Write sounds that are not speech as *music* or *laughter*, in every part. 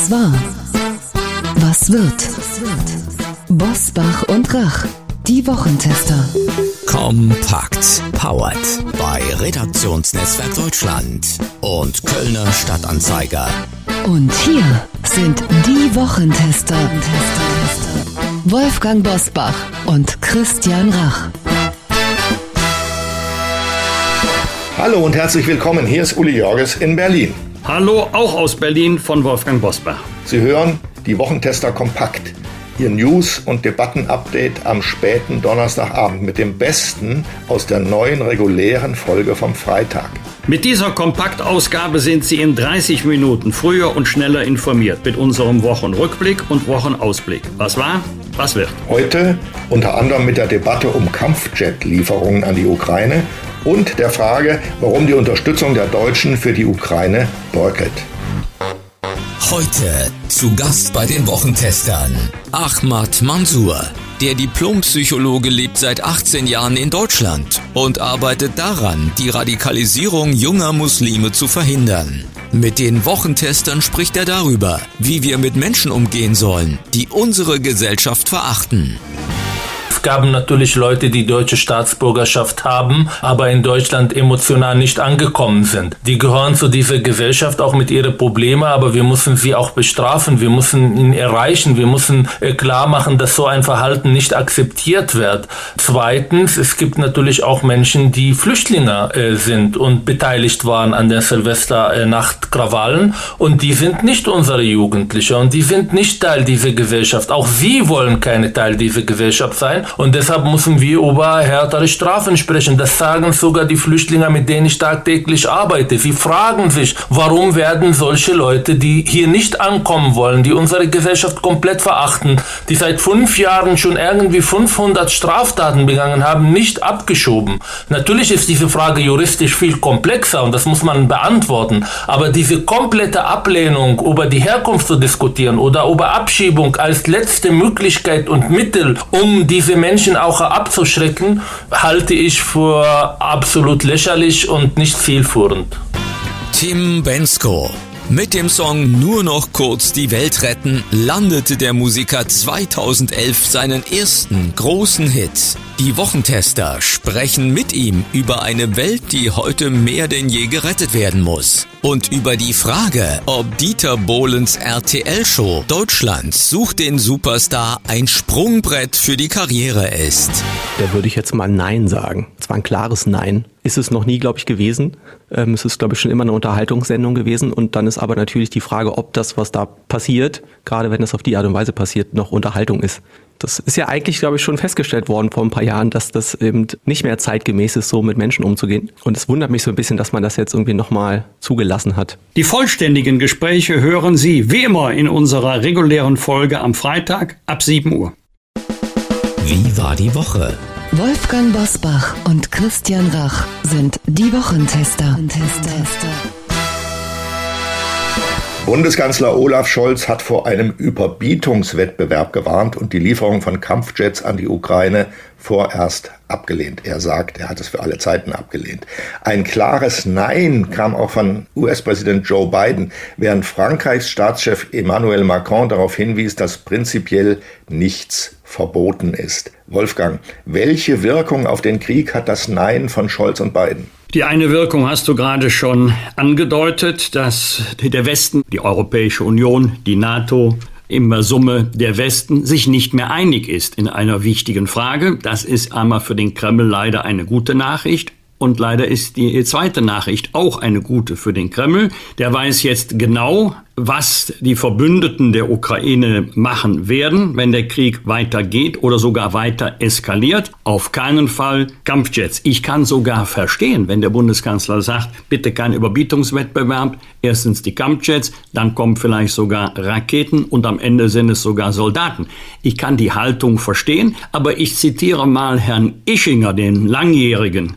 Was war? Was wird? Bosbach und Rach, die Wochentester. Kompakt. Powered bei Redaktionsnetzwerk Deutschland und Kölner Stadtanzeiger. Und hier sind die Wochentester. Wolfgang Bosbach und Christian Rach. Hallo und herzlich willkommen. Hier ist Uli Jorges in Berlin. Hallo, auch aus Berlin von Wolfgang Bosbach. Sie hören die Wochentester kompakt. Ihr News- und Debatten-Update am späten Donnerstagabend mit dem Besten aus der neuen regulären Folge vom Freitag. Mit dieser Kompaktausgabe sind Sie in 30 Minuten früher und schneller informiert mit unserem Wochenrückblick und Wochenausblick. Was war? Was wird? Heute unter anderem mit der Debatte um Kampfjet-Lieferungen an die Ukraine und der Frage, warum die Unterstützung der Deutschen für die Ukraine beutelt. Heute zu Gast bei den Wochentestern Ahmad Mansour. Der Diplompsychologe lebt seit 18 Jahren in Deutschland und arbeitet daran, die Radikalisierung junger Muslime zu verhindern. Mit den Wochentestern spricht er darüber, wie wir mit Menschen umgehen sollen, die unsere Gesellschaft verachten. Es gab natürlich Leute, die deutsche Staatsbürgerschaft haben, aber in Deutschland emotional nicht angekommen sind. Die gehören zu dieser Gesellschaft auch mit ihren Problemen, aber wir müssen sie auch bestrafen. Wir müssen ihn erreichen. Wir müssen äh, klar machen, dass so ein Verhalten nicht akzeptiert wird. Zweitens, es gibt natürlich auch Menschen, die Flüchtlinge äh, sind und beteiligt waren an der Silvesternacht-Krawallen und die sind nicht unsere Jugendliche und die sind nicht Teil dieser Gesellschaft. Auch sie wollen keine Teil dieser Gesellschaft sein und deshalb müssen wir über härtere Strafen sprechen. Das sagen sogar die Flüchtlinge, mit denen ich tagtäglich arbeite. Sie fragen sich, warum werden solche Leute, die hier nicht ankommen wollen, die unsere Gesellschaft komplett verachten, die seit fünf Jahren schon irgendwie 500 Straftaten begangen haben, nicht abgeschoben. Natürlich ist diese Frage juristisch viel komplexer und das muss man beantworten. Aber diese komplette Ablehnung über die Herkunft zu diskutieren oder über Abschiebung als letzte Möglichkeit und Mittel, um diese Menschen auch abzuschrecken, halte ich für absolut lächerlich und nicht zielführend. Tim Bensko. Mit dem Song Nur noch kurz die Welt retten landete der Musiker 2011 seinen ersten großen Hit. Die Wochentester sprechen mit ihm über eine Welt, die heute mehr denn je gerettet werden muss. Und über die Frage, ob Dieter Bohlens RTL-Show Deutschland sucht den Superstar ein Sprungbrett für die Karriere ist. Da würde ich jetzt mal Nein sagen. Es war ein klares Nein. Ist es noch nie, glaube ich, gewesen. Ähm, es ist, glaube ich, schon immer eine Unterhaltungssendung gewesen. Und dann ist aber natürlich die Frage, ob das, was da passiert, gerade wenn es auf die Art und Weise passiert, noch Unterhaltung ist. Das ist ja eigentlich, glaube ich, schon festgestellt worden vor ein paar Jahren, dass das eben nicht mehr zeitgemäß ist, so mit Menschen umzugehen. Und es wundert mich so ein bisschen, dass man das jetzt irgendwie nochmal zugelassen hat. Die vollständigen Gespräche hören Sie wie immer in unserer regulären Folge am Freitag ab 7 Uhr. Wie war die Woche? Wolfgang Bosbach und Christian Rach sind die Wochentester. Bundeskanzler Olaf Scholz hat vor einem Überbietungswettbewerb gewarnt und die Lieferung von Kampfjets an die Ukraine vorerst abgelehnt. Er sagt, er hat es für alle Zeiten abgelehnt. Ein klares Nein kam auch von US-Präsident Joe Biden, während Frankreichs Staatschef Emmanuel Macron darauf hinwies, dass prinzipiell nichts verboten ist. Wolfgang, welche Wirkung auf den Krieg hat das Nein von Scholz und Biden? Die eine Wirkung hast du gerade schon angedeutet, dass der Westen, die Europäische Union, die NATO, im Summe der Westen sich nicht mehr einig ist in einer wichtigen Frage. Das ist einmal für den Kreml leider eine gute Nachricht. Und leider ist die zweite Nachricht auch eine gute für den Kreml. Der weiß jetzt genau, was die Verbündeten der Ukraine machen werden, wenn der Krieg weitergeht oder sogar weiter eskaliert. Auf keinen Fall Kampfjets. Ich kann sogar verstehen, wenn der Bundeskanzler sagt, bitte kein Überbietungswettbewerb, erstens die Kampfjets, dann kommen vielleicht sogar Raketen und am Ende sind es sogar Soldaten. Ich kann die Haltung verstehen, aber ich zitiere mal Herrn Ischinger, den langjährigen,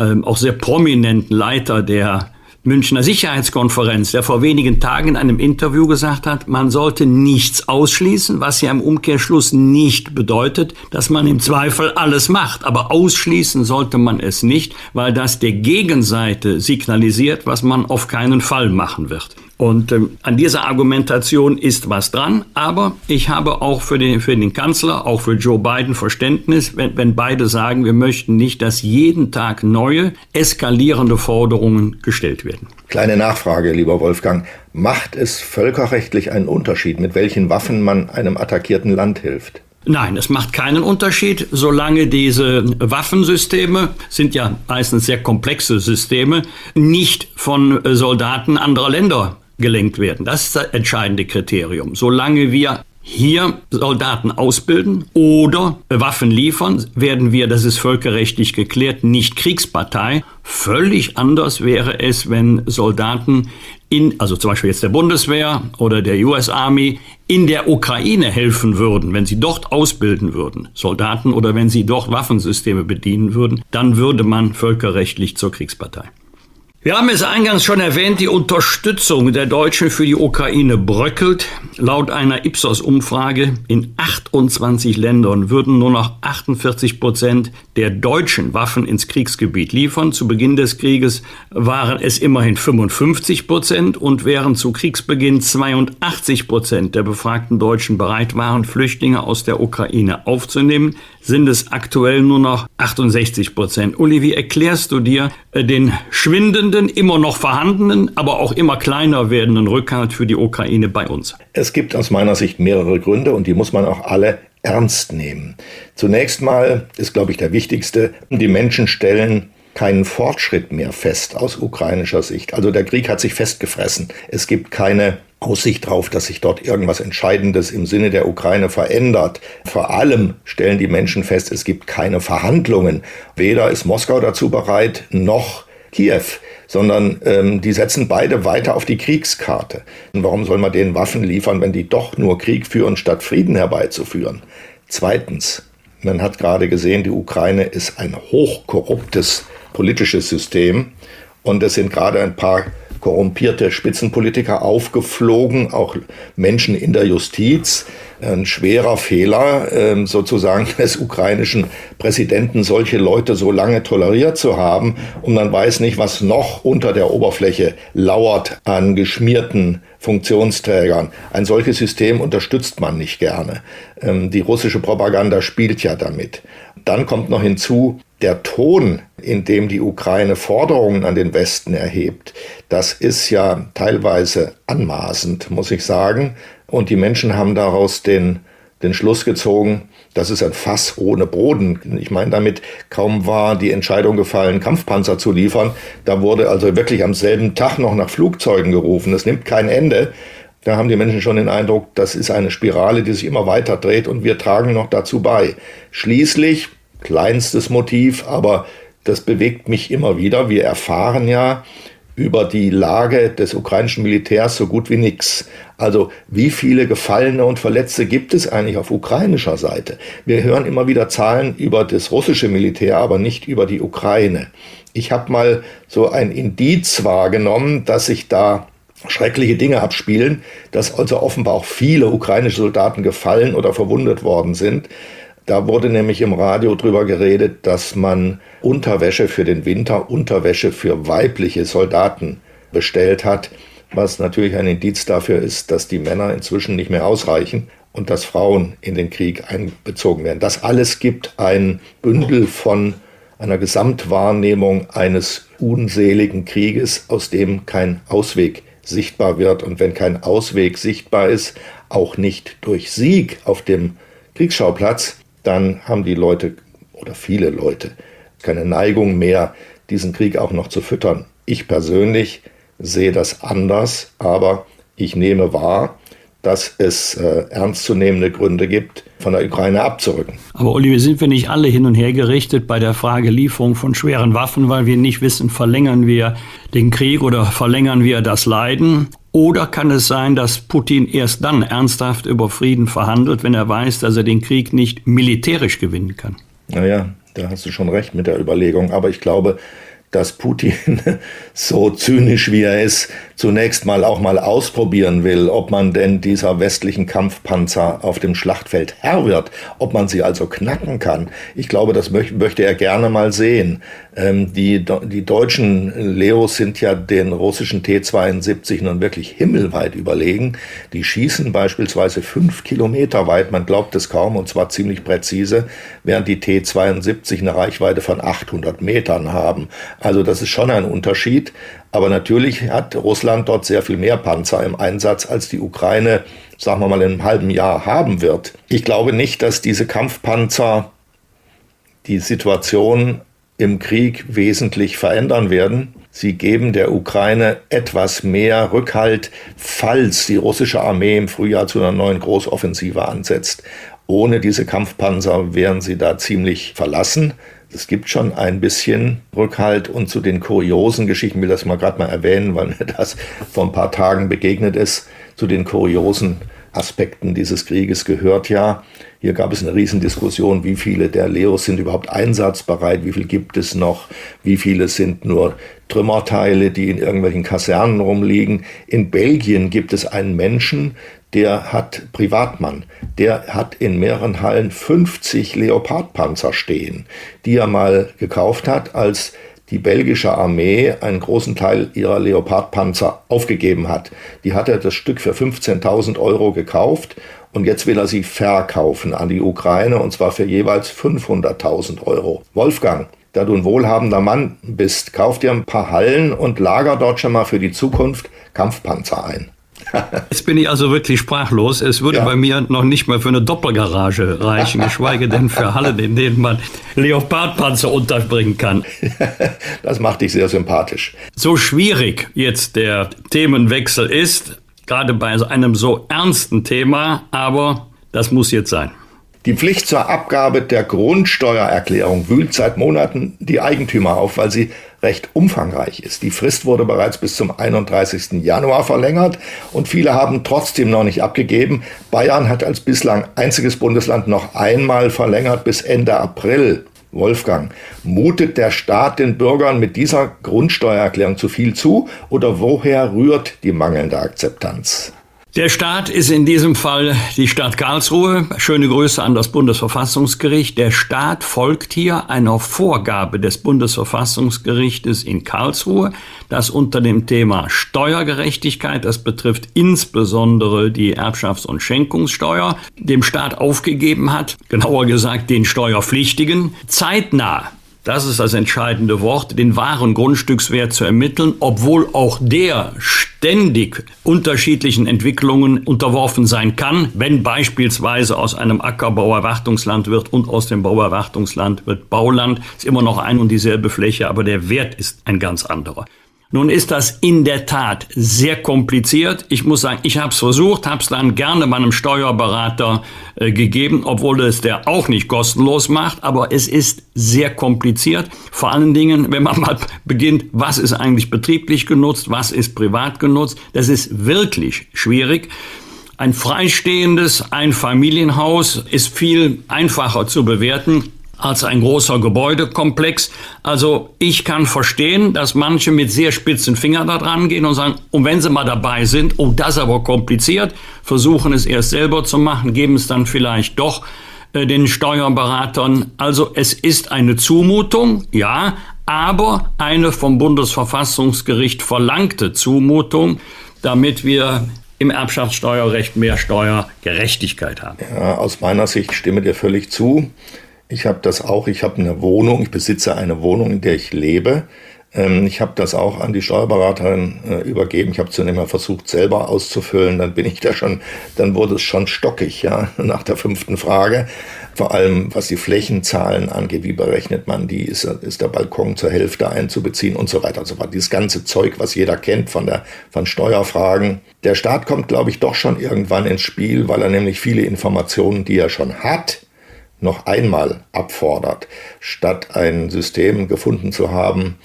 ähm, auch sehr prominenten Leiter der Münchner Sicherheitskonferenz, der vor wenigen Tagen in einem Interview gesagt hat, man sollte nichts ausschließen, was ja im Umkehrschluss nicht bedeutet, dass man im Zweifel alles macht. Aber ausschließen sollte man es nicht, weil das der Gegenseite signalisiert, was man auf keinen Fall machen wird. Und ähm, an dieser Argumentation ist was dran, aber ich habe auch für den, für den Kanzler, auch für Joe Biden Verständnis, wenn, wenn beide sagen, wir möchten nicht, dass jeden Tag neue, eskalierende Forderungen gestellt werden. Kleine Nachfrage, lieber Wolfgang. Macht es völkerrechtlich einen Unterschied, mit welchen Waffen man einem attackierten Land hilft? Nein, es macht keinen Unterschied, solange diese Waffensysteme, sind ja meistens sehr komplexe Systeme, nicht von Soldaten anderer Länder gelenkt werden. Das ist das entscheidende Kriterium. Solange wir hier Soldaten ausbilden oder Waffen liefern, werden wir, das ist völkerrechtlich geklärt, nicht Kriegspartei. Völlig anders wäre es, wenn Soldaten in, also zum Beispiel jetzt der Bundeswehr oder der US Army, in der Ukraine helfen würden, wenn sie dort ausbilden würden, Soldaten, oder wenn sie dort Waffensysteme bedienen würden, dann würde man völkerrechtlich zur Kriegspartei. Wir haben es eingangs schon erwähnt, die Unterstützung der Deutschen für die Ukraine bröckelt. Laut einer Ipsos-Umfrage in 28 Ländern würden nur noch 48 Prozent der deutschen Waffen ins Kriegsgebiet liefern. Zu Beginn des Krieges waren es immerhin 55 Prozent und während zu Kriegsbeginn 82 Prozent der befragten Deutschen bereit waren, Flüchtlinge aus der Ukraine aufzunehmen, sind es aktuell nur noch 68 Prozent. Uli, wie erklärst du dir äh, den schwindenden, immer noch vorhandenen, aber auch immer kleiner werdenden Rückhalt für die Ukraine bei uns? Es gibt aus meiner Sicht mehrere Gründe und die muss man auch alle ernst nehmen. Zunächst mal ist, glaube ich, der wichtigste, die Menschen stellen keinen Fortschritt mehr fest aus ukrainischer Sicht. Also der Krieg hat sich festgefressen. Es gibt keine Aussicht darauf, dass sich dort irgendwas Entscheidendes im Sinne der Ukraine verändert. Vor allem stellen die Menschen fest, es gibt keine Verhandlungen. Weder ist Moskau dazu bereit, noch Kiew, sondern ähm, die setzen beide weiter auf die Kriegskarte. Und warum soll man denen Waffen liefern, wenn die doch nur Krieg führen, statt Frieden herbeizuführen? Zweitens, man hat gerade gesehen, die Ukraine ist ein hochkorruptes politisches System und es sind gerade ein paar korrumpierte Spitzenpolitiker aufgeflogen, auch Menschen in der Justiz. Ein schwerer Fehler ähm, sozusagen *laughs* des ukrainischen Präsidenten, solche Leute so lange toleriert zu haben. Und man weiß nicht, was noch unter der Oberfläche lauert an geschmierten Funktionsträgern. Ein solches System unterstützt man nicht gerne. Ähm, die russische Propaganda spielt ja damit. Dann kommt noch hinzu, der Ton, in dem die Ukraine Forderungen an den Westen erhebt, das ist ja teilweise anmaßend, muss ich sagen. Und die Menschen haben daraus den, den Schluss gezogen, das ist ein Fass ohne Boden. Ich meine damit, kaum war die Entscheidung gefallen, Kampfpanzer zu liefern. Da wurde also wirklich am selben Tag noch nach Flugzeugen gerufen. Es nimmt kein Ende. Da haben die Menschen schon den Eindruck, das ist eine Spirale, die sich immer weiter dreht und wir tragen noch dazu bei. Schließlich kleinstes Motiv, aber das bewegt mich immer wieder. Wir erfahren ja über die Lage des ukrainischen Militärs so gut wie nichts. Also wie viele Gefallene und Verletzte gibt es eigentlich auf ukrainischer Seite? Wir hören immer wieder Zahlen über das russische Militär, aber nicht über die Ukraine. Ich habe mal so ein Indiz wahrgenommen, dass sich da schreckliche Dinge abspielen, dass also offenbar auch viele ukrainische Soldaten gefallen oder verwundet worden sind. Da wurde nämlich im Radio drüber geredet, dass man Unterwäsche für den Winter, Unterwäsche für weibliche Soldaten bestellt hat, was natürlich ein Indiz dafür ist, dass die Männer inzwischen nicht mehr ausreichen und dass Frauen in den Krieg einbezogen werden. Das alles gibt ein Bündel von einer Gesamtwahrnehmung eines unseligen Krieges, aus dem kein Ausweg sichtbar wird. Und wenn kein Ausweg sichtbar ist, auch nicht durch Sieg auf dem Kriegsschauplatz, dann haben die Leute oder viele Leute keine Neigung mehr, diesen Krieg auch noch zu füttern. Ich persönlich sehe das anders, aber ich nehme wahr, dass es äh, ernstzunehmende Gründe gibt, von der Ukraine abzurücken. Aber Oliver, sind wir nicht alle hin und her gerichtet bei der Frage Lieferung von schweren Waffen, weil wir nicht wissen, verlängern wir den Krieg oder verlängern wir das Leiden? Oder kann es sein, dass Putin erst dann ernsthaft über Frieden verhandelt, wenn er weiß, dass er den Krieg nicht militärisch gewinnen kann? Naja, da hast du schon recht mit der Überlegung. Aber ich glaube, dass Putin, *laughs* so zynisch wie er ist, zunächst mal auch mal ausprobieren will, ob man denn dieser westlichen Kampfpanzer auf dem Schlachtfeld Herr wird, ob man sie also knacken kann. Ich glaube, das möchte er gerne mal sehen. Ähm, die, die deutschen Leos sind ja den russischen T-72 nun wirklich himmelweit überlegen. Die schießen beispielsweise fünf Kilometer weit, man glaubt es kaum, und zwar ziemlich präzise, während die T-72 eine Reichweite von 800 Metern haben. Also das ist schon ein Unterschied. Aber natürlich hat Russland dort sehr viel mehr Panzer im Einsatz, als die Ukraine, sagen wir mal, in einem halben Jahr haben wird. Ich glaube nicht, dass diese Kampfpanzer die Situation im Krieg wesentlich verändern werden. Sie geben der Ukraine etwas mehr Rückhalt, falls die russische Armee im Frühjahr zu einer neuen Großoffensive ansetzt. Ohne diese Kampfpanzer wären sie da ziemlich verlassen. Es gibt schon ein bisschen Rückhalt und zu den kuriosen Geschichten, ich will das mal gerade mal erwähnen, weil mir das vor ein paar Tagen begegnet ist, zu den kuriosen Aspekten dieses Krieges gehört ja, hier gab es eine Riesendiskussion, wie viele der Leos sind überhaupt einsatzbereit, wie viel gibt es noch, wie viele sind nur Trümmerteile, die in irgendwelchen Kasernen rumliegen. In Belgien gibt es einen Menschen, der hat Privatmann, der hat in mehreren Hallen 50 Leopardpanzer stehen, die er mal gekauft hat, als die belgische Armee einen großen Teil ihrer Leopardpanzer aufgegeben hat. Die hat er das Stück für 15.000 Euro gekauft und jetzt will er sie verkaufen an die Ukraine und zwar für jeweils 500.000 Euro. Wolfgang, da du ein wohlhabender Mann bist, kauf dir ein paar Hallen und lager dort schon mal für die Zukunft Kampfpanzer ein. Jetzt bin ich also wirklich sprachlos. Es würde ja. bei mir noch nicht mal für eine Doppelgarage reichen, geschweige denn für Halle, in denen man Leopardpanzer unterbringen kann. *laughs* Das macht dich sehr sympathisch. So schwierig jetzt der Themenwechsel ist, gerade bei einem so ernsten Thema, aber das muss jetzt sein. Die Pflicht zur Abgabe der Grundsteuererklärung wühlt seit Monaten die Eigentümer auf, weil sie recht umfangreich ist. Die Frist wurde bereits bis zum 31. Januar verlängert und viele haben trotzdem noch nicht abgegeben. Bayern hat als bislang einziges Bundesland noch einmal verlängert bis Ende April. Wolfgang, mutet der Staat den Bürgern mit dieser Grundsteuererklärung zu viel zu oder woher rührt die mangelnde Akzeptanz? Der Staat ist in diesem Fall die Stadt Karlsruhe. Schöne Grüße an das Bundesverfassungsgericht. Der Staat folgt hier einer Vorgabe des Bundesverfassungsgerichtes in Karlsruhe, das unter dem Thema Steuergerechtigkeit, das betrifft insbesondere die Erbschafts- und Schenkungssteuer, dem Staat aufgegeben hat, genauer gesagt den Steuerpflichtigen, zeitnah das ist das entscheidende Wort, den wahren Grundstückswert zu ermitteln, obwohl auch der ständig unterschiedlichen Entwicklungen unterworfen sein kann, wenn beispielsweise aus einem Acker Bauerwartungsland wird und aus dem Bauerwartungsland wird Bauland, ist immer noch ein und dieselbe Fläche, aber der Wert ist ein ganz anderer. Nun ist das in der Tat sehr kompliziert. Ich muss sagen, ich habe es versucht, habe es dann gerne meinem Steuerberater äh, gegeben, obwohl es der auch nicht kostenlos macht. Aber es ist sehr kompliziert. Vor allen Dingen, wenn man mal beginnt, was ist eigentlich betrieblich genutzt, was ist privat genutzt. Das ist wirklich schwierig. Ein freistehendes Einfamilienhaus ist viel einfacher zu bewerten als ein großer Gebäudekomplex. Also ich kann verstehen, dass manche mit sehr spitzen Fingern da dran gehen und sagen, und wenn sie mal dabei sind, oh, das ist aber kompliziert, versuchen es erst selber zu machen, geben es dann vielleicht doch äh, den Steuerberatern. Also es ist eine Zumutung, ja, aber eine vom Bundesverfassungsgericht verlangte Zumutung, damit wir im Erbschaftssteuerrecht mehr Steuergerechtigkeit haben. Ja, aus meiner Sicht stimme dir völlig zu. Ich habe das auch, ich habe eine Wohnung, ich besitze eine Wohnung, in der ich lebe. Ähm, ich habe das auch an die Steuerberaterin äh, übergeben. Ich habe zunächst mal versucht, selber auszufüllen. Dann bin ich da schon, dann wurde es schon stockig, ja, *laughs* nach der fünften Frage. Vor allem, was die Flächenzahlen angeht, wie berechnet man die, ist, ist der Balkon zur Hälfte einzubeziehen und so weiter und so fort. Dieses ganze Zeug, was jeder kennt von der, von Steuerfragen. Der Staat kommt, glaube ich, doch schon irgendwann ins Spiel, weil er nämlich viele Informationen, die er schon hat, noch einmal abfordert, statt ein System gefunden zu haben,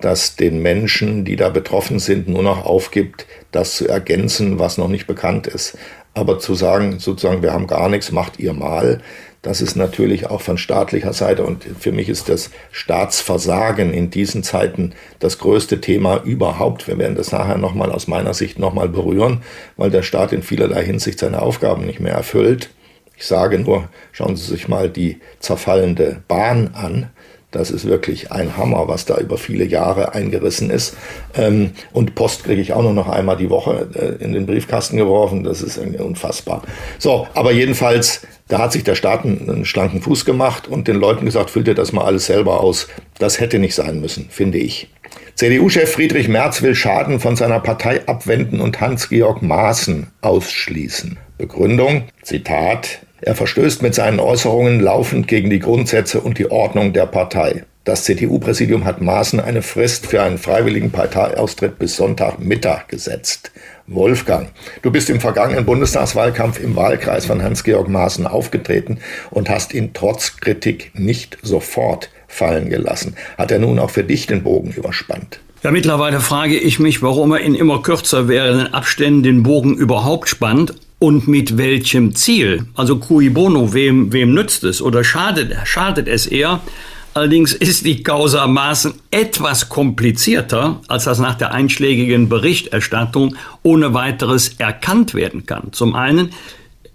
das den Menschen, die da betroffen sind, nur noch aufgibt, das zu ergänzen, was noch nicht bekannt ist. Aber zu sagen, sozusagen, wir haben gar nichts, macht ihr mal, das ist natürlich auch von staatlicher Seite und für mich ist das Staatsversagen in diesen Zeiten das größte Thema überhaupt. Wir werden das nachher nochmal aus meiner Sicht nochmal berühren, weil der Staat in vielerlei Hinsicht seine Aufgaben nicht mehr erfüllt. Ich sage nur, schauen Sie sich mal die zerfallende Bahn an. Das ist wirklich ein Hammer, was da über viele Jahre eingerissen ist. Ähm, und Post kriege ich auch nur noch einmal die Woche äh, in den Briefkasten geworfen. Das ist unfassbar. So, aber jedenfalls, da hat sich der Staat einen schlanken Fuß gemacht und den Leuten gesagt, füllt ihr das mal alles selber aus. Das hätte nicht sein müssen, finde ich. CDU-Chef Friedrich Merz will Schaden von seiner Partei abwenden und Hans-Georg Maaßen ausschließen. Begründung, Zitat, er verstößt mit seinen Äußerungen laufend gegen die Grundsätze und die Ordnung der Partei. Das CDU-Präsidium hat Maaßen eine Frist für einen freiwilligen Parteiaustritt bis Sonntagmittag gesetzt. Wolfgang, du bist im vergangenen Bundestagswahlkampf im Wahlkreis von Hans-Georg Maaßen aufgetreten und hast ihn trotz Kritik nicht sofort fallen gelassen. Hat er nun auch für dich den Bogen überspannt? Ja, mittlerweile frage ich mich, warum er in immer kürzer werdenden Abständen den Bogen überhaupt spannt und mit welchem Ziel? Also cui bono, wem, wem nützt es oder schadet, schadet es eher? Allerdings ist die Causa Maßen etwas komplizierter, als das nach der einschlägigen Berichterstattung ohne weiteres erkannt werden kann. Zum einen,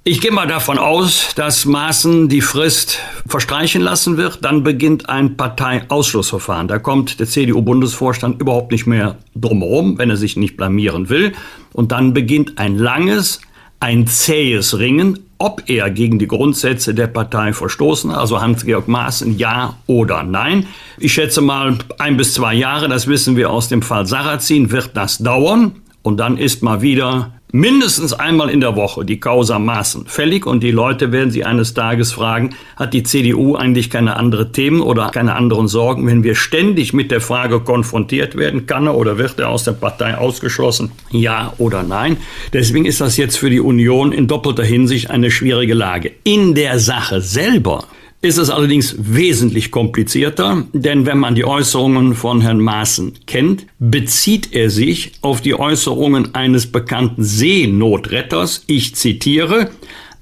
ich gehe mal davon aus, dass Maaßen die Frist verstreichen lassen wird. Dann beginnt ein Parteiausschlussverfahren. Da kommt der CDU-Bundesvorstand überhaupt nicht mehr drumherum, wenn er sich nicht blamieren will. Und dann beginnt ein langes, ein zähes Ringen, ob er gegen die Grundsätze der Partei verstoßen, also Hans-Georg Maaßen, ja oder nein. Ich schätze mal ein bis zwei Jahre, das wissen wir aus dem Fall Sarrazin, wird das dauern. Und dann ist mal wieder mindestens einmal in der Woche die Causa Maßen fällig und die Leute werden sie eines Tages fragen, hat die CDU eigentlich keine andere Themen oder keine anderen Sorgen, wenn wir ständig mit der Frage konfrontiert werden, kann er oder wird er aus der Partei ausgeschlossen, ja oder nein. Deswegen ist das jetzt für die Union in doppelter Hinsicht eine schwierige Lage. In der Sache selber ist es allerdings wesentlich komplizierter, denn wenn man die Äußerungen von Herrn Maaßen kennt, bezieht er sich auf die Äußerungen eines bekannten Seenotretters. Ich zitiere,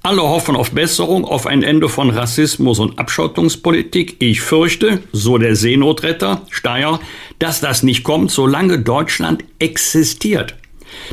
alle hoffen auf Besserung, auf ein Ende von Rassismus und Abschottungspolitik. Ich fürchte, so der Seenotretter Steyer, dass das nicht kommt, solange Deutschland existiert.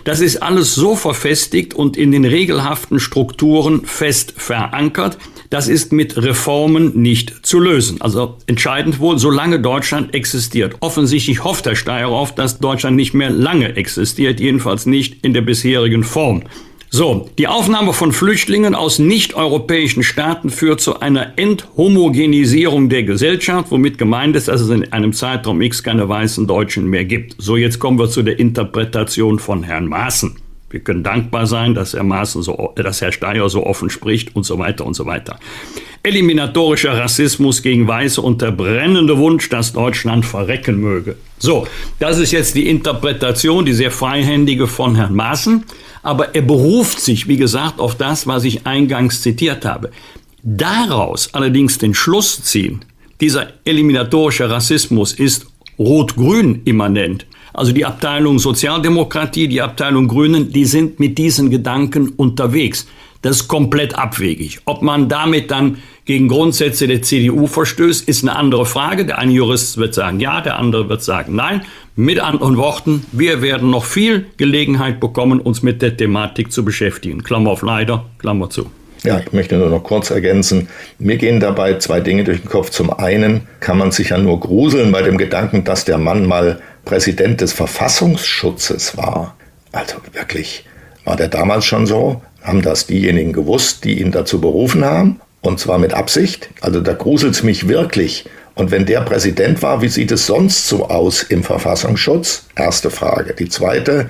Das ist alles so verfestigt und in den regelhaften Strukturen fest verankert, das ist mit Reformen nicht zu lösen. Also entscheidend wohl, solange Deutschland existiert. Offensichtlich hofft Herr Steyer auf, dass Deutschland nicht mehr lange existiert, jedenfalls nicht in der bisherigen Form. So, die Aufnahme von Flüchtlingen aus nicht-europäischen Staaten führt zu einer Enthomogenisierung der Gesellschaft, womit gemeint ist, dass es in einem Zeitraum X keine weißen Deutschen mehr gibt. So, jetzt kommen wir zu der Interpretation von Herrn Maaßen. Wir können dankbar sein, dass Herr Maaßen so, dass Herr Steyer so offen spricht und so weiter und so weiter. Eliminatorischer Rassismus gegen Weiße und der brennende Wunsch, dass Deutschland verrecken möge. So, das ist jetzt die Interpretation, die sehr freihändige von Herrn Maaßen. Aber er beruft sich, wie gesagt, auf das, was ich eingangs zitiert habe. Daraus allerdings den Schluss ziehen, dieser eliminatorische Rassismus ist rot-grün immanent also die Abteilung Sozialdemokratie, die Abteilung Grünen, die sind mit diesen Gedanken unterwegs. Das ist komplett abwegig. Ob man damit dann gegen Grundsätze der CDU verstößt, ist eine andere Frage. Der eine Jurist wird sagen ja, der andere wird sagen nein. Mit anderen Worten, wir werden noch viel Gelegenheit bekommen, uns mit der Thematik zu beschäftigen. Klammer auf leider, Klammer zu. Ja, ich möchte nur noch kurz ergänzen. Mir gehen dabei zwei Dinge durch den Kopf. Zum einen kann man sich ja nur gruseln bei dem Gedanken, dass der Mann mal Präsident des Verfassungsschutzes war. Also wirklich, war der damals schon so? Haben das diejenigen gewusst, die ihn dazu berufen haben? Und zwar mit Absicht? Also da gruselt es mich wirklich. Und wenn der Präsident war, wie sieht es sonst so aus im Verfassungsschutz? Erste Frage. Die zweite,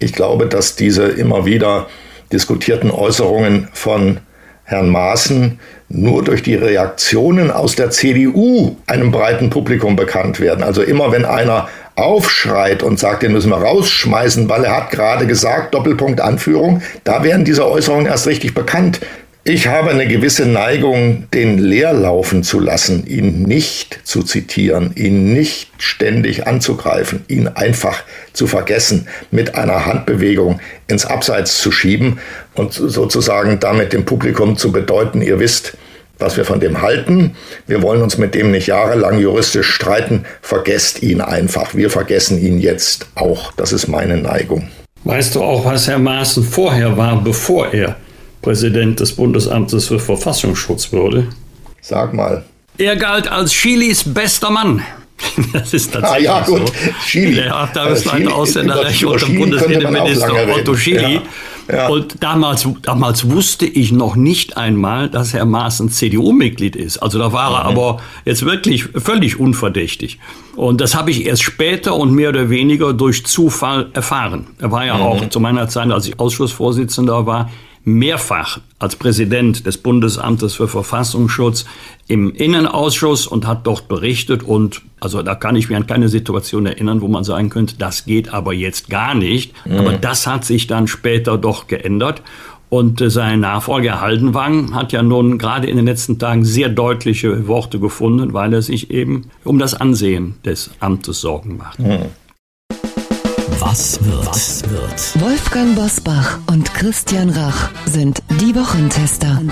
ich glaube, dass diese immer wieder diskutierten Äußerungen von Herrn Maaßen nur durch die Reaktionen aus der CDU einem breiten Publikum bekannt werden. Also immer wenn einer aufschreit und sagt, den müssen wir rausschmeißen, weil er hat gerade gesagt, Doppelpunkt Anführung, da werden diese Äußerungen erst richtig bekannt. Ich habe eine gewisse Neigung, den leer laufen zu lassen, ihn nicht zu zitieren, ihn nicht ständig anzugreifen, ihn einfach zu vergessen, mit einer Handbewegung ins Abseits zu schieben und sozusagen damit dem Publikum zu bedeuten, ihr wisst, was wir von dem halten. Wir wollen uns mit dem nicht jahrelang juristisch streiten. Vergesst ihn einfach. Wir vergessen ihn jetzt auch. Das ist meine Neigung. Weißt du auch, was Herr Maaßen vorher war, bevor er Präsident des Bundesamtes für Verfassungsschutz wurde? Sag mal. Er galt als Chilis bester Mann. *laughs* Das ist tatsächlich ah, ja, gut. so. Chili. Der Abteilungsleiter Ausländerrecht unter Bundesinnenminister Otto Chili. Ja. Ja. Und damals, damals wusste ich noch nicht einmal, dass Herr Maaßen CDU-Mitglied ist. Also da war er mhm. aber jetzt wirklich völlig unverdächtig. Und das habe ich erst später und mehr oder weniger durch Zufall erfahren. Er war ja mhm. auch zu meiner Zeit, als ich Ausschussvorsitzender war, mehrfach als Präsident des Bundesamtes für Verfassungsschutz im Innenausschuss und hat dort berichtet und also da kann ich mir an keine Situation erinnern, wo man sagen könnte, das geht aber jetzt gar nicht. Mhm. Aber das hat sich dann später doch geändert. Und äh, sein Nachfolger Haldenwang hat ja nun gerade in den letzten Tagen sehr deutliche Worte gefunden, weil er sich eben um das Ansehen des Amtes Sorgen macht. Mhm. Was wird? Was wird? Wolfgang Bosbach und Christian Rach sind die Wochentester.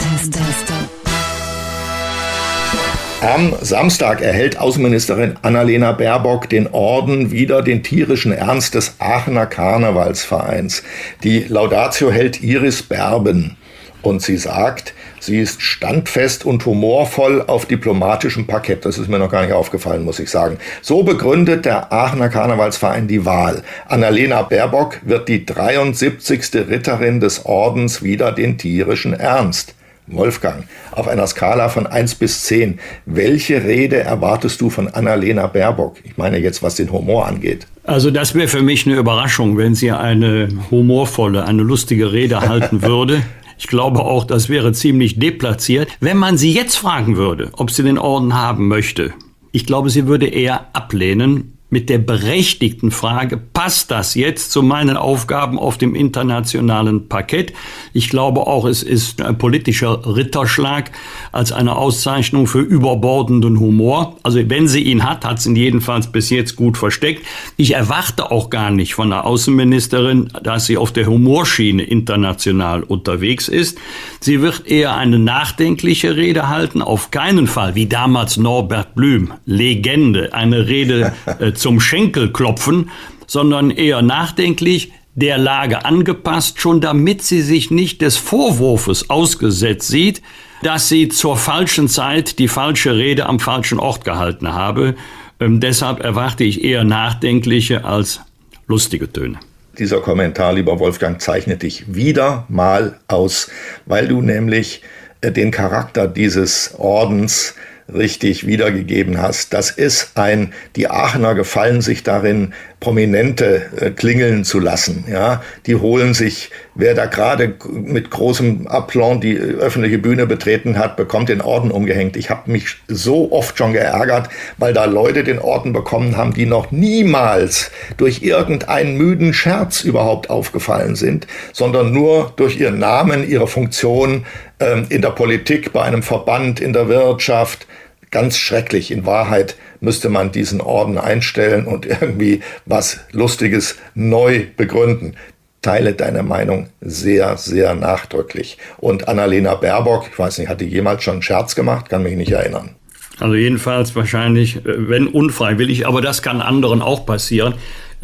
Am Samstag erhält Außenministerin Annalena Baerbock den Orden wieder den tierischen Ernst des Aachener Karnevalsvereins. Die Laudatio hält Iris Berben und sie sagt, Sie ist standfest und humorvoll auf diplomatischem Parkett. Das ist mir noch gar nicht aufgefallen, muss ich sagen. So begründet der Aachener Karnevalsverein die Wahl. Annalena Baerbock wird die 73. Ritterin des Ordens wieder den tierischen Ernst. Wolfgang, auf einer Skala von 1 bis 10, welche Rede erwartest du von Annalena Baerbock? Ich meine jetzt, was den Humor angeht. Also das wäre für mich eine Überraschung, wenn sie eine humorvolle, eine lustige Rede halten würde. *laughs* Ich glaube auch, das wäre ziemlich deplatziert. Wenn man sie jetzt fragen würde, ob sie den Orden haben möchte, ich glaube, sie würde eher ablehnen, mit der berechtigten Frage, passt das jetzt zu meinen Aufgaben auf dem internationalen Parkett? Ich glaube auch, es ist ein politischer Ritterschlag als eine Auszeichnung für überbordenden Humor. Also wenn sie ihn hat, hat sie ihn jedenfalls bis jetzt gut versteckt. Ich erwarte auch gar nicht von der Außenministerin, dass sie auf der Humorschiene international unterwegs ist. Sie wird eher eine nachdenkliche Rede halten, auf keinen Fall, wie damals Norbert Blüm, Legende, eine Rede äh, zum Schenkelklopfen, sondern eher nachdenklich, der Lage angepasst, schon damit sie sich nicht des Vorwurfs ausgesetzt sieht, dass sie zur falschen Zeit die falsche Rede am falschen Ort gehalten habe. Ähm, deshalb erwarte ich eher nachdenkliche als lustige Töne. Dieser Kommentar, lieber Wolfgang, zeichnet dich wieder mal aus, weil du nämlich äh, den Charakter dieses Ordens richtig wiedergegeben hast. Das ist ein, die Aachener gefallen sich darin, Prominente äh, klingeln zu lassen. Ja, die holen sich, wer da gerade mit großem Aplomb die öffentliche Bühne betreten hat, bekommt den Orden umgehängt. Ich habe mich so oft schon geärgert, weil da Leute den Orden bekommen haben, die noch niemals durch irgendeinen müden Scherz überhaupt aufgefallen sind, sondern nur durch ihren Namen, ihre Funktion ähm, in der Politik, bei einem Verband, in der Wirtschaft. Ganz schrecklich. In Wahrheit müsste man diesen Orden einstellen und *laughs* irgendwie was Lustiges neu begründen. Teile deine Meinung sehr, sehr nachdrücklich. Und Annalena Baerbock, ich weiß nicht, hat die jemals schon einen Scherz gemacht? Kann mich nicht erinnern. Also jedenfalls wahrscheinlich, äh, wenn unfreiwillig, aber das kann anderen auch passieren.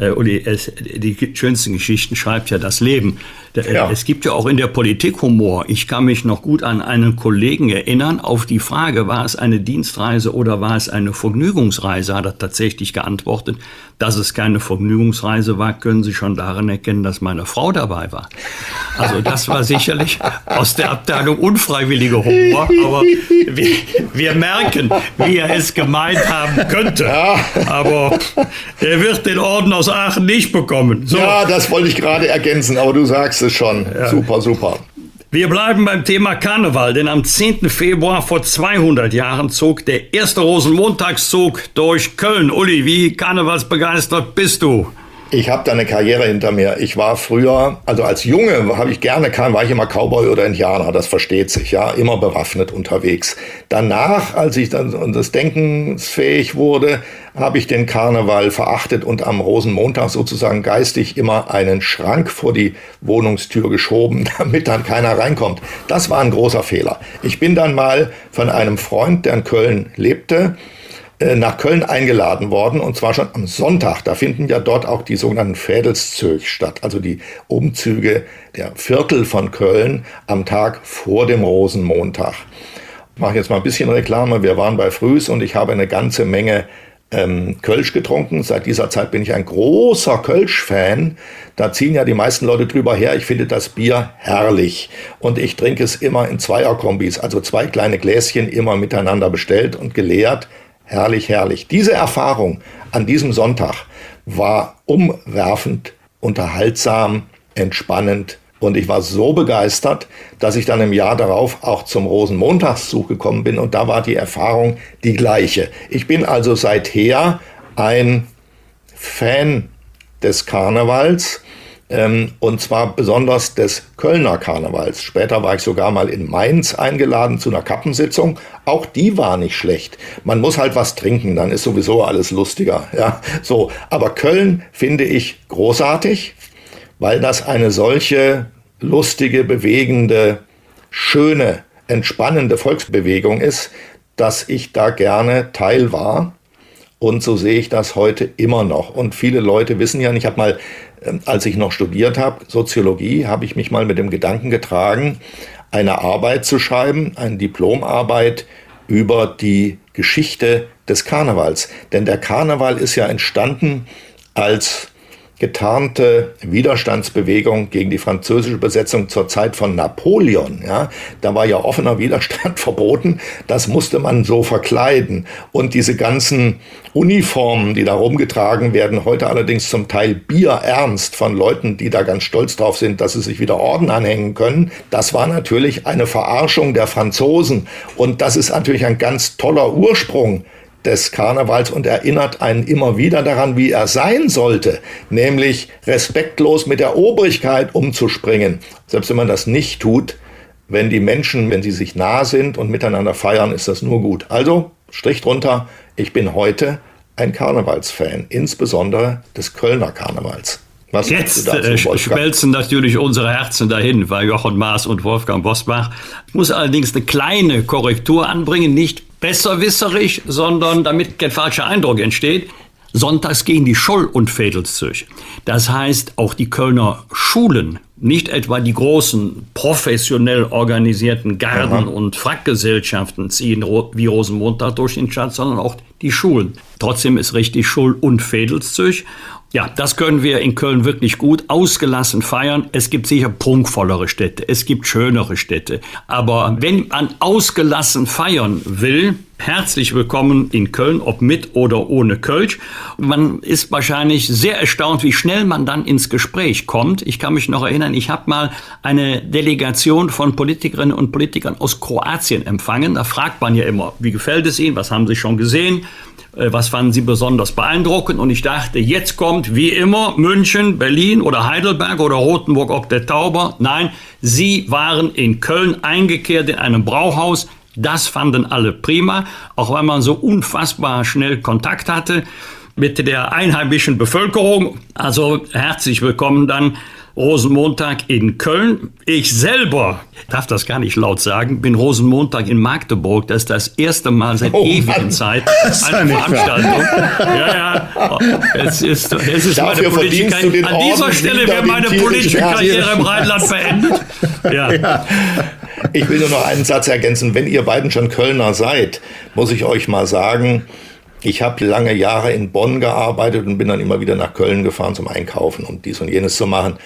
Äh, Uli, es, die schönsten Geschichten schreibt ja das Leben. Ja. Es gibt ja auch in der Politik Humor. Ich kann mich noch gut an einen Kollegen erinnern, auf die Frage, war es eine Dienstreise oder war es eine Vergnügungsreise, hat er tatsächlich geantwortet, dass es keine Vergnügungsreise war, können Sie schon daran erkennen, dass meine Frau dabei war. Also das war sicherlich aus der Abteilung unfreiwilliger Humor, aber wir, wir merken, wie er es gemeint haben könnte. Aber er wird den Orden aus Aachen nicht bekommen. So. Ja, das wollte ich gerade ergänzen, aber du sagst es schon. Ja. Super, super. Wir bleiben beim Thema Karneval, denn am 10. Februar vor 200 Jahren zog der erste Rosenmontagszug durch Köln. Uli, wie karnevalsbegeistert bist du? Ich habe da eine Karriere hinter mir. Ich war früher, also als Junge habe ich gerne kann, war ich immer Cowboy oder Indianer, das versteht sich, ja, immer bewaffnet unterwegs. Danach, als ich dann das Denkensfähig wurde, habe ich den Karneval verachtet und am Rosenmontag sozusagen geistig immer einen Schrank vor die Wohnungstür geschoben, *laughs* damit dann keiner reinkommt. Das war ein großer Fehler. Ich bin dann mal von einem Freund, der in Köln lebte, nach Köln eingeladen worden und zwar schon am Sonntag. Da finden ja dort auch die sogenannten Fädelszög statt, also die Umzüge der Viertel von Köln am Tag vor dem Rosenmontag. Ich mache jetzt mal ein bisschen Reklame. Wir waren bei Frühs und ich habe eine ganze Menge ähm, Kölsch getrunken. Seit dieser Zeit bin ich ein großer Kölsch-Fan. Da ziehen ja die meisten Leute drüber her. Ich finde das Bier herrlich. Und ich trinke es immer in Zweierkombis, also zwei kleine Gläschen immer miteinander bestellt und geleert. Herrlich, herrlich. Diese Erfahrung an diesem Sonntag war umwerfend, unterhaltsam, entspannend. Und ich war so begeistert, dass ich dann im Jahr darauf auch zum Rosenmontagszug gekommen bin. Und da war die Erfahrung die gleiche. Ich bin also seither ein Fan des Karnevals ähm, und zwar besonders des Kölner Karnevals. Später war ich sogar mal in Mainz eingeladen zu einer Kappensitzung. Auch die war nicht schlecht. Man muss halt was trinken, dann ist sowieso alles lustiger. *laughs* Ja, so. Aber Köln finde ich großartig, weil das eine solche lustige, bewegende, schöne, entspannende Volksbewegung ist, dass ich da gerne Teil war. Und so sehe ich das heute immer noch. Und viele Leute wissen ja, ich habe mal als ich noch studiert habe, Soziologie, habe ich mich mal mit dem Gedanken getragen, eine Arbeit zu schreiben, eine Diplomarbeit über die Geschichte des Karnevals. Denn der Karneval ist ja entstanden als getarnte Widerstandsbewegung gegen die französische Besetzung zur Zeit von Napoleon. Ja, da war ja offener Widerstand *laughs* verboten. Das musste man so verkleiden. Und diese ganzen Uniformen, die da rumgetragen werden, heute allerdings zum Teil bierernst von Leuten, die da ganz stolz drauf sind, dass sie sich wieder Orden anhängen können. Das war natürlich eine Verarschung der Franzosen. Und das ist natürlich ein ganz toller Ursprung des Karnevals und erinnert einen immer wieder daran, wie er sein sollte, nämlich respektlos mit der Obrigkeit umzuspringen. Selbst wenn man das nicht tut, wenn die Menschen, wenn sie sich nah sind und miteinander feiern, ist das nur gut. Also, Strich drunter, ich bin heute ein Karnevalsfan, insbesondere des Kölner Karnevals. Was Jetzt äh, schmelzen natürlich unsere Herzen dahin, weil Jochen Maas und Wolfgang Bosbach. Ich muss allerdings eine kleine Korrektur anbringen, nicht besserwisserisch, sondern damit kein falscher Eindruck entsteht. Sonntags gehen die Scholl- und Fädelszüge. Das heißt, auch die Kölner Schulen, nicht etwa die großen professionell organisierten Garden- Aha. und Frackgesellschaften ziehen wie Rosenmontag durch den Stadt, sondern auch die Schulen. Trotzdem ist richtig Schul- und Fädelszüge. Ja, das können wir in Köln wirklich gut ausgelassen feiern. Es gibt sicher prunkvollere Städte, es gibt schönere Städte. Aber wenn man ausgelassen feiern will, herzlich willkommen in Köln, ob mit oder ohne Kölsch. Man ist wahrscheinlich sehr erstaunt, wie schnell man dann ins Gespräch kommt. Ich kann mich noch erinnern, ich habe mal eine Delegation von Politikerinnen und Politikern aus Kroatien empfangen. Da fragt man ja immer, wie gefällt es Ihnen, was haben Sie schon gesehen? Äh, was fanden Sie besonders beeindruckend? Und ich dachte, jetzt kommt wie immer München, Berlin oder Heidelberg oder Rothenburg ob der Tauber. Nein, Sie waren in Köln eingekehrt in einem Brauhaus. Das fanden alle prima, auch weil man so unfassbar schnell Kontakt hatte mit der einheimischen Bevölkerung. Also herzlich willkommen dann Rosenmontag in Köln. Ich selber darf das gar nicht laut sagen, bin Rosenmontag in Magdeburg. Das ist das erste Mal seit oh, ewigen Zeit eine Veranstaltung. ja, ja. Es ist, es ist meine politische An dieser Stelle wäre meine politische Karriere im Rheinland beendet. Ja. *laughs* ja. Ich will nur noch einen Satz ergänzen. Wenn ihr beiden schon Kölner seid, muss ich euch mal sagen, ich habe lange Jahre in Bonn gearbeitet und bin dann immer wieder nach Köln gefahren zum Einkaufen und dies und jenes zu machen.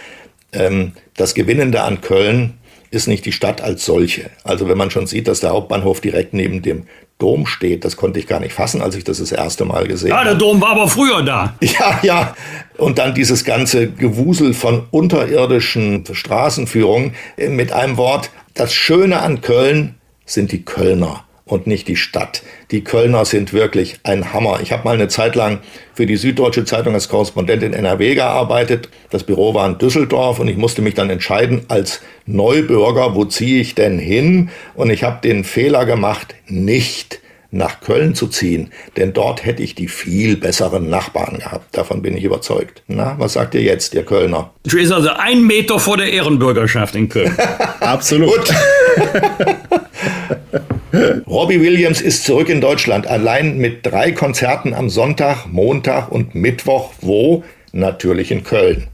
Ähm, das Gewinnende an Köln ist nicht die Stadt als solche. Also wenn man schon sieht, dass der Hauptbahnhof direkt neben dem Dom steht, das konnte ich gar nicht fassen, als ich das das erste Mal gesehen habe. Ja, der Dom war aber früher da. *laughs* Ja, ja. Und dann dieses ganze Gewusel von unterirdischen Straßenführungen. Mit einem Wort, das Schöne an Köln sind die Kölner. Und nicht die Stadt. Die Kölner sind wirklich ein Hammer. Ich habe mal eine Zeit lang für die Süddeutsche Zeitung als Korrespondent in NRW gearbeitet. Das Büro war in Düsseldorf und ich musste mich dann entscheiden als Neubürger, wo ziehe ich denn hin? Und ich habe den Fehler gemacht, nicht nach Köln zu ziehen, denn dort hätte ich die viel besseren Nachbarn gehabt. Davon bin ich überzeugt. Na, was sagt ihr jetzt, ihr Kölner? Du bist also ein Meter vor der Ehrenbürgerschaft in Köln. *laughs* Absolut. *laughs* Robbie Williams ist zurück in Deutschland, allein mit drei Konzerten am Sonntag, Montag und Mittwoch. Wo? Natürlich in Köln.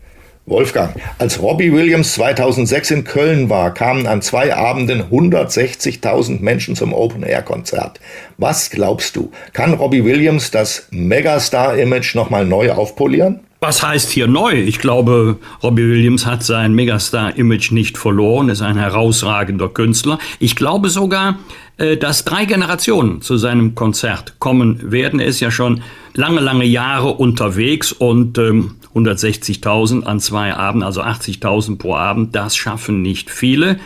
Wolfgang, als Robbie Williams 2006 in Köln war, kamen an zwei Abenden 160.000 Menschen zum Open-Air-Konzert. Was glaubst du, kann Robbie Williams das Megastar-Image nochmal neu aufpolieren? Was heißt hier neu? Ich glaube, Robbie Williams hat sein Megastar-Image nicht verloren, ist ein herausragender Künstler. Ich glaube sogar, äh, dass drei Generationen zu seinem Konzert kommen werden. Er ist ja schon lange, lange Jahre unterwegs und ähm, 160.000 an zwei Abenden, also 80.000 pro Abend, das schaffen nicht viele.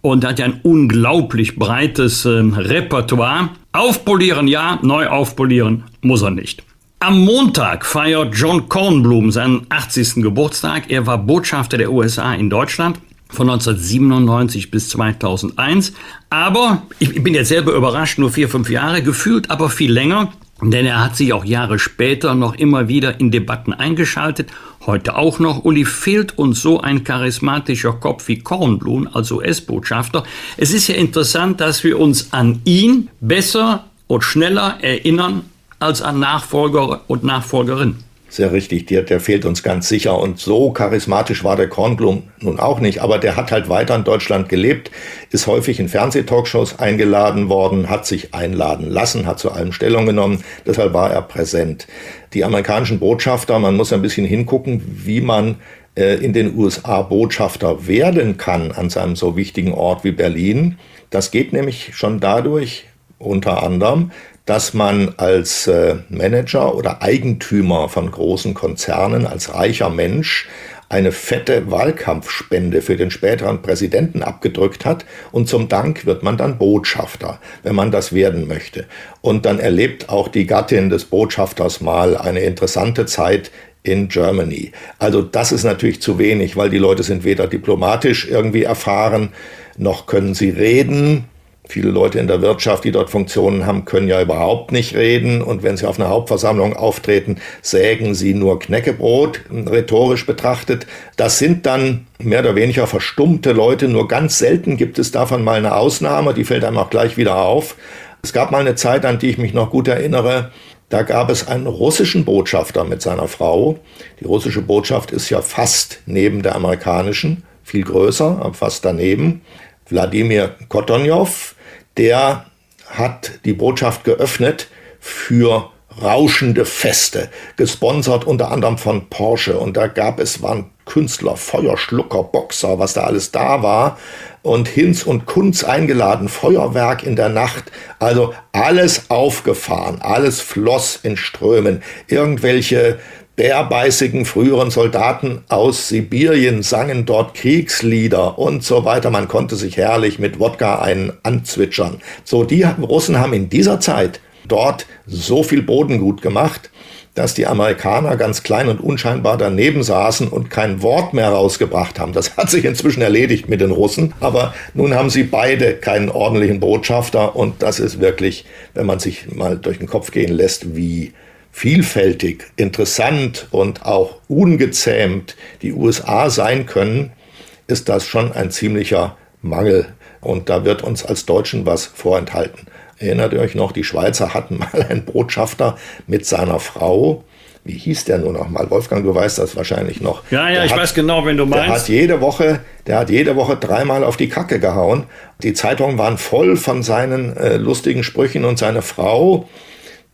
Und hat ja ein unglaublich breites äh, Repertoire. Aufpolieren ja, neu aufpolieren muss er nicht. Am Montag feiert John Kornblum seinen 80. Geburtstag. Er war Botschafter der USA in Deutschland von 1997 bis 2001. Aber ich bin jetzt selber überrascht, nur vier, fünf Jahre, gefühlt aber viel länger. Denn er hat sich auch Jahre später noch immer wieder in Debatten eingeschaltet, heute auch noch. Uli, fehlt uns so ein charismatischer Kopf wie Kornblum als US-Botschafter. Es ist ja interessant, dass wir uns an ihn besser und schneller erinnern als an Nachfolger und Nachfolgerin. Sehr richtig, der, der fehlt uns ganz sicher. Und so charismatisch war der Kornblum nun auch nicht. Aber der hat halt weiter in Deutschland gelebt, ist häufig in Fernsehtalkshows eingeladen worden, hat sich einladen lassen, hat zu allem Stellung genommen. Deshalb war er präsent. Die amerikanischen Botschafter, man muss ein bisschen hingucken, wie man äh, in den USA Botschafter werden kann an seinem so wichtigen Ort wie Berlin. Das geht nämlich schon dadurch, unter anderem, dass man als äh, Manager oder Eigentümer von großen Konzernen, als reicher Mensch, eine fette Wahlkampfspende für den späteren Präsidenten abgedrückt hat und zum Dank wird man dann Botschafter, wenn man das werden möchte. Und dann erlebt auch die Gattin des Botschafters mal eine interessante Zeit in Germany. Also das ist natürlich zu wenig, weil die Leute sind weder diplomatisch irgendwie erfahren, noch können sie reden, Viele Leute in der Wirtschaft, die dort Funktionen haben, können ja überhaupt nicht reden. Und wenn sie auf einer Hauptversammlung auftreten, sägen sie nur Knäckebrot, rhetorisch betrachtet. Das sind dann mehr oder weniger verstummte Leute. Nur ganz selten gibt es davon mal eine Ausnahme. Die fällt einem auch gleich wieder auf. Es gab mal eine Zeit, an die ich mich noch gut erinnere. Da gab es einen russischen Botschafter mit seiner Frau. Die russische Botschaft ist ja fast neben der amerikanischen, viel größer, aber fast daneben. Wladimir Kotonjow, der hat die Botschaft geöffnet für rauschende Feste, gesponsert unter anderem von Porsche. Und da gab es, waren Künstler, Feuerschlucker, Boxer, was da alles da war. Und Hinz und Kunz eingeladen, Feuerwerk in der Nacht. Also alles aufgefahren, alles floss in Strömen. Irgendwelche bärbeißigen früheren Soldaten aus Sibirien sangen dort Kriegslieder und so weiter. Man konnte sich herrlich mit Wodka einen anzwitschern. So, die Russen haben in dieser Zeit dort so viel Bodengut gemacht, dass die Amerikaner ganz klein und unscheinbar daneben saßen und kein Wort mehr rausgebracht haben. Das hat sich inzwischen erledigt mit den Russen, aber nun haben sie beide keinen ordentlichen Botschafter und das ist wirklich, wenn man sich mal durch den Kopf gehen lässt, wie vielfältig, interessant und auch ungezähmt die USA sein können, ist das schon ein ziemlicher Mangel. Und da wird uns als Deutschen was vorenthalten. Erinnert ihr euch noch, die Schweizer hatten *laughs* mal einen Botschafter mit seiner Frau. Wie hieß der nur noch mal? Wolfgang, du weißt das wahrscheinlich noch. Ja, ja, der ich hat, weiß genau, wenn du meinst. Der hat jede Woche, der hat jede Woche dreimal auf die Kacke gehauen. Die Zeitungen waren voll von seinen äh, lustigen Sprüchen und seine Frau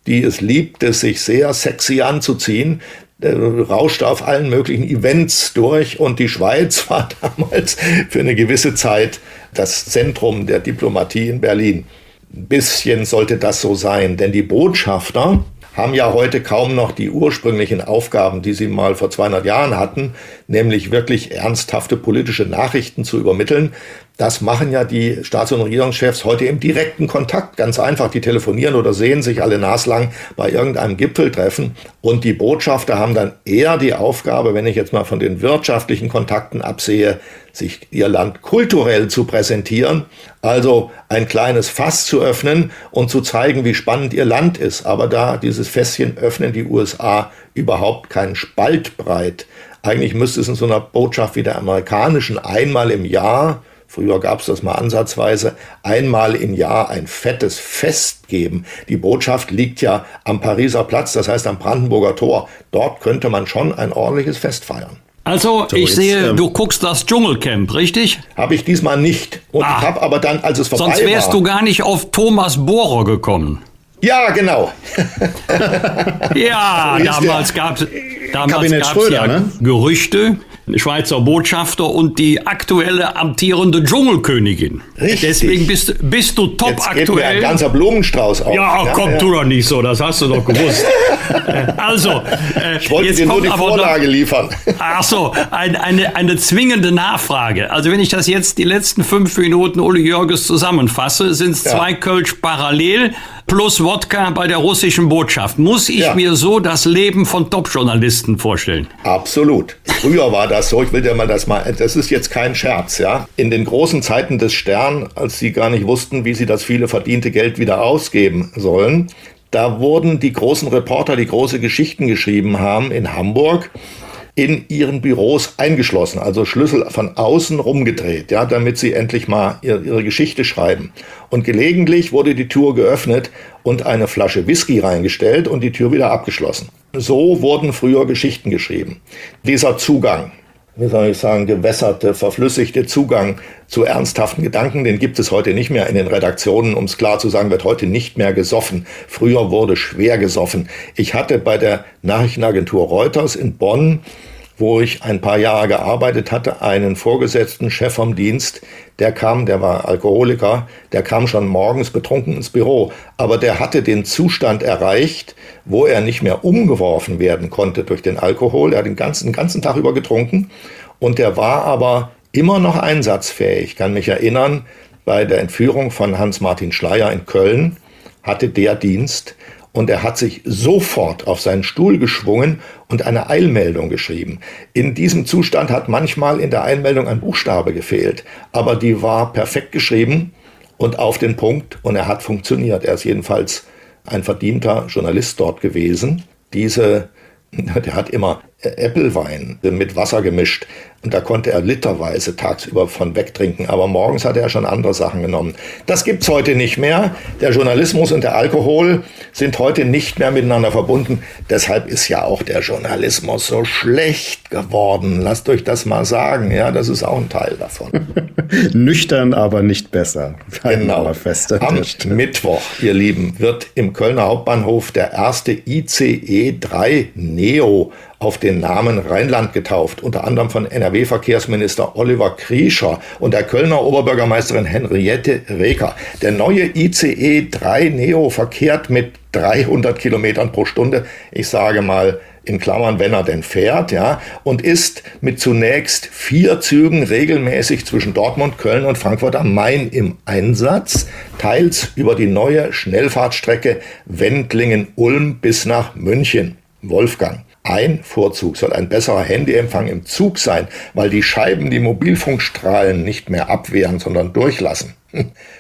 die es liebte, sich sehr sexy anzuziehen, rauschte auf allen möglichen Events durch und die Schweiz *laughs* war damals für eine gewisse Zeit das Zentrum der Diplomatie in Berlin. Ein bisschen sollte das so sein, denn die Botschafter haben ja heute kaum noch die ursprünglichen Aufgaben, die sie mal vor 200 Jahren hatten, nämlich wirklich ernsthafte politische Nachrichten zu übermitteln. Das machen ja die Staats- und Regierungschefs heute im direkten Kontakt. Ganz einfach, die telefonieren oder sehen sich alle naslang bei irgendeinem Gipfeltreffen. Und die Botschafter haben dann eher die Aufgabe, wenn ich jetzt mal von den wirtschaftlichen Kontakten absehe, sich ihr Land kulturell zu präsentieren. Also ein kleines Fass zu öffnen und zu zeigen, wie spannend ihr Land ist. Aber da dieses Fässchen öffnen die USA überhaupt keinen Spalt breit. Eigentlich müsste es in so einer Botschaft wie der amerikanischen einmal im Jahr Früher gab es das mal ansatzweise. Einmal im Jahr ein fettes Fest geben. Die Botschaft liegt ja am Pariser Platz, das heißt am Brandenburger Tor. Dort könnte man schon ein ordentliches Fest feiern. Also, so, ich jetzt, sehe, ähm, du guckst das Dschungelcamp, richtig? Habe ich diesmal nicht. Und ah, ich habe aber dann, als es vorbei Sonst wärst war, du gar nicht auf Thomas Bohrer gekommen. Ja, genau. ja, damals gab es damals gab's ja ne? Gerüchte, Schweizer Botschafter und die aktuelle amtierende Dschungelkönigin. Richtig. Deswegen bist, bist du top Jetzt aktuell. Geht mir ein ganzer Blumenstrauß auf. Ja, ja komm, ja. tu doch nicht so, das hast du doch gewusst. *laughs* also, äh, ich wollte dir nur die Vorlage noch, liefern. *laughs* Ach so, ein, eine, eine zwingende Nachfrage. Also, wenn ich das jetzt die letzten fünf Minuten Uli Jörges zusammenfasse, sind es ja. zwei Kölsch parallel plus Wodka bei der russischen Botschaft. Muss ich ja. mir so das Leben von Top-Journalisten vorstellen? Absolut. Früher war das so, ich will dir mal das mal, das ist jetzt kein Scherz, ja. In den großen Zeiten des Stern, als sie gar nicht wussten, wie sie das viele verdiente Geld wieder ausgeben sollen, da wurden die großen Reporter, die große Geschichten geschrieben haben in Hamburg, in ihren Büros eingeschlossen, also Schlüssel von außen rumgedreht, ja, damit sie endlich mal ihre, ihre Geschichte schreiben. Und gelegentlich wurde die Tür geöffnet und eine Flasche Whisky reingestellt und die Tür wieder abgeschlossen. So wurden früher Geschichten geschrieben. Dieser Zugang, wie soll ich sagen, gewässerte, verflüssigte Zugang zu ernsthaften Gedanken, den gibt es heute nicht mehr in den Redaktionen. Um es klar zu sagen, wird heute nicht mehr gesoffen. Früher wurde schwer gesoffen. Ich hatte bei der Nachrichtenagentur Reuters in Bonn wo ich ein paar Jahre gearbeitet hatte, einen Vorgesetzten, Chef vom Dienst, der kam, der war Alkoholiker, der kam schon morgens betrunken ins Büro, aber der hatte den Zustand erreicht, wo er nicht mehr umgeworfen werden konnte durch den Alkohol. Er hat den ganzen, ganzen Tag über getrunken und der war aber immer noch einsatzfähig. Ich kann mich erinnern, bei der Entführung von Hans-Martin Schleier in Köln hatte der Dienst, und er hat sich sofort auf seinen Stuhl geschwungen und eine Eilmeldung geschrieben. In diesem Zustand hat manchmal in der Eilmeldung ein Buchstabe gefehlt, aber die war perfekt geschrieben und auf den Punkt und er hat funktioniert. Er ist jedenfalls ein verdienter Journalist dort gewesen. Diese *laughs* der hat immer Äppelwein mit Wasser gemischt und da konnte er literweise tagsüber von wegtrinken, aber morgens hatte er schon andere Sachen genommen. Das gibt's heute nicht mehr. Der Journalismus und der Alkohol sind heute nicht mehr miteinander verbunden. Deshalb ist ja auch der Journalismus so schlecht geworden. Lasst euch das mal sagen. Ja, das ist auch ein Teil davon. *laughs* Nüchtern, aber nicht besser. Genau. Feste Am Mittwoch, ihr Lieben, wird im Kölner Hauptbahnhof der erste ICE 3 Neo auf den Namen Rheinland getauft, unter anderem von NRW-Verkehrsminister Oliver Kriescher und der Kölner Oberbürgermeisterin Henriette Reker. Der neue ICE 3 Neo verkehrt mit 300 Kilometern pro Stunde. Ich sage mal, in Klammern, wenn er denn fährt, ja, und ist mit zunächst vier Zügen regelmäßig zwischen Dortmund, Köln und Frankfurt am Main im Einsatz, teils über die neue Schnellfahrtstrecke Wendlingen-Ulm bis nach München. Wolfgang. Ein Vorzug soll ein besserer Handyempfang im Zug sein, weil die Scheiben die Mobilfunkstrahlen nicht mehr abwehren, sondern durchlassen.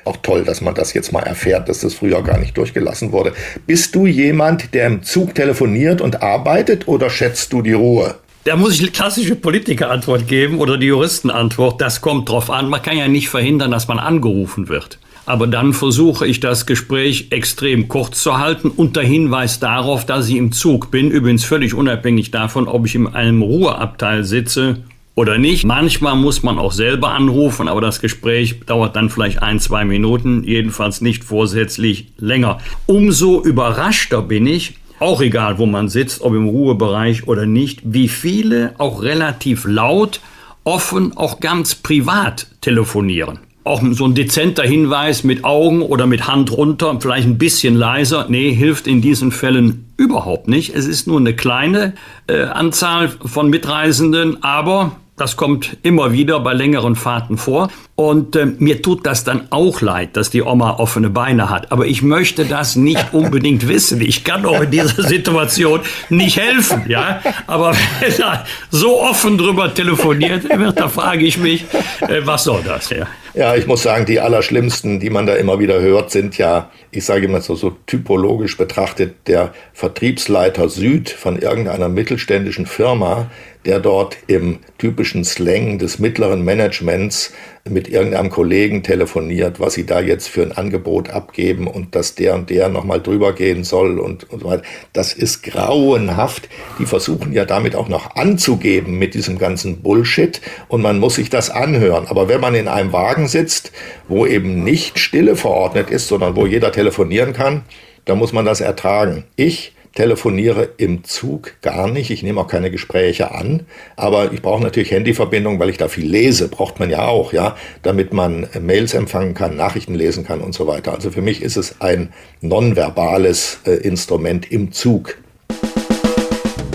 Auch toll, dass man das jetzt mal erfährt, dass das früher gar nicht durchgelassen wurde. Bist du jemand, der im Zug telefoniert und arbeitet oder schätzt du die Ruhe? Da muss ich eine klassische Politikerantwort geben oder die Juristenantwort. Das kommt drauf an. Man kann ja nicht verhindern, dass man angerufen wird. Aber dann versuche ich das Gespräch extrem kurz zu halten unter Hinweis darauf, dass ich im Zug bin. Übrigens völlig unabhängig davon, ob ich in einem Ruheabteil sitze oder nicht. Manchmal muss man auch selber anrufen, aber das Gespräch dauert dann vielleicht ein, zwei Minuten, jedenfalls nicht vorsätzlich länger. Umso überraschter bin ich, auch egal, wo man sitzt, ob im Ruhebereich oder nicht, wie viele auch relativ laut, offen, auch ganz privat telefonieren. Auch so ein dezenter Hinweis mit Augen oder mit Hand runter, vielleicht ein bisschen leiser. Nee, hilft in diesen Fällen überhaupt nicht. Es ist nur eine kleine äh, Anzahl von Mitreisenden, aber das kommt immer wieder bei längeren Fahrten vor. Und äh, mir tut das dann auch leid, dass die Oma offene Beine hat. Aber ich möchte das nicht *laughs* unbedingt wissen. Ich kann auch in dieser Situation nicht helfen, ja. Aber wenn er so offen drüber telefoniert wird, da frage ich mich, äh, was soll das, ja? Ja, ich muss sagen, die allerschlimmsten, die man da immer wieder hört, sind ja, ich sage immer so, so typologisch betrachtet, der Vertriebsleiter Süd von irgendeiner mittelständischen Firma, der dort im typischen Slang des mittleren Managements mit irgendeinem Kollegen telefoniert, was sie da jetzt für ein Angebot abgeben und dass der und der nochmal drüber gehen soll und, und so weiter. Das ist grauenhaft. Die versuchen ja damit auch noch anzugeben mit diesem ganzen Bullshit und man muss sich das anhören. Aber wenn man in einem Wagen sitzt, wo eben nicht Stille verordnet ist, sondern wo jeder telefonieren kann, dann muss man das ertragen. Ich telefoniere im Zug gar nicht. Ich nehme auch keine Gespräche an. Aber ich brauche natürlich Handyverbindung, weil ich da viel lese. Braucht man ja auch, ja, damit man Mails empfangen kann, Nachrichten lesen kann und so weiter. Also für mich ist es ein nonverbales äh, Instrument im Zug.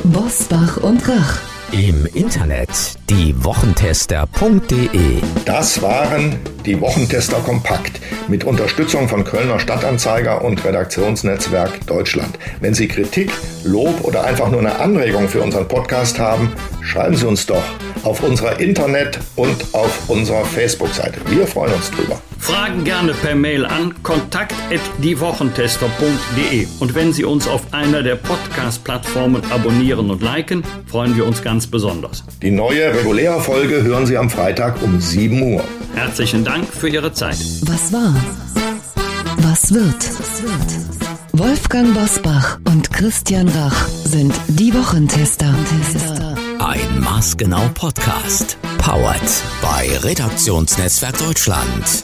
Bosbach und Rach. Im Internet diewochentester.de. Das waren die Wochentester kompakt mit Unterstützung von Kölner Stadtanzeiger und Redaktionsnetzwerk Deutschland. Wenn Sie Kritik, Lob oder einfach nur eine Anregung für unseren Podcast haben, schreiben Sie uns doch auf unserer Internet- und auf unserer Facebook-Seite. Wir freuen uns drüber. Fragen gerne per Mail an kontakt.diewochentester.de. Und wenn Sie uns auf einer der Podcast-Plattformen abonnieren und liken, freuen wir uns ganz besonders. Die neue reguläre Folge hören Sie am Freitag um 7 Uhr. Herzlichen Dank für Ihre Zeit. Was war? Was wird? Wolfgang Bosbach und Christian Rach sind die Wochentester. Ein maßgenau Podcast. Powered bei Redaktionsnetzwerk Deutschland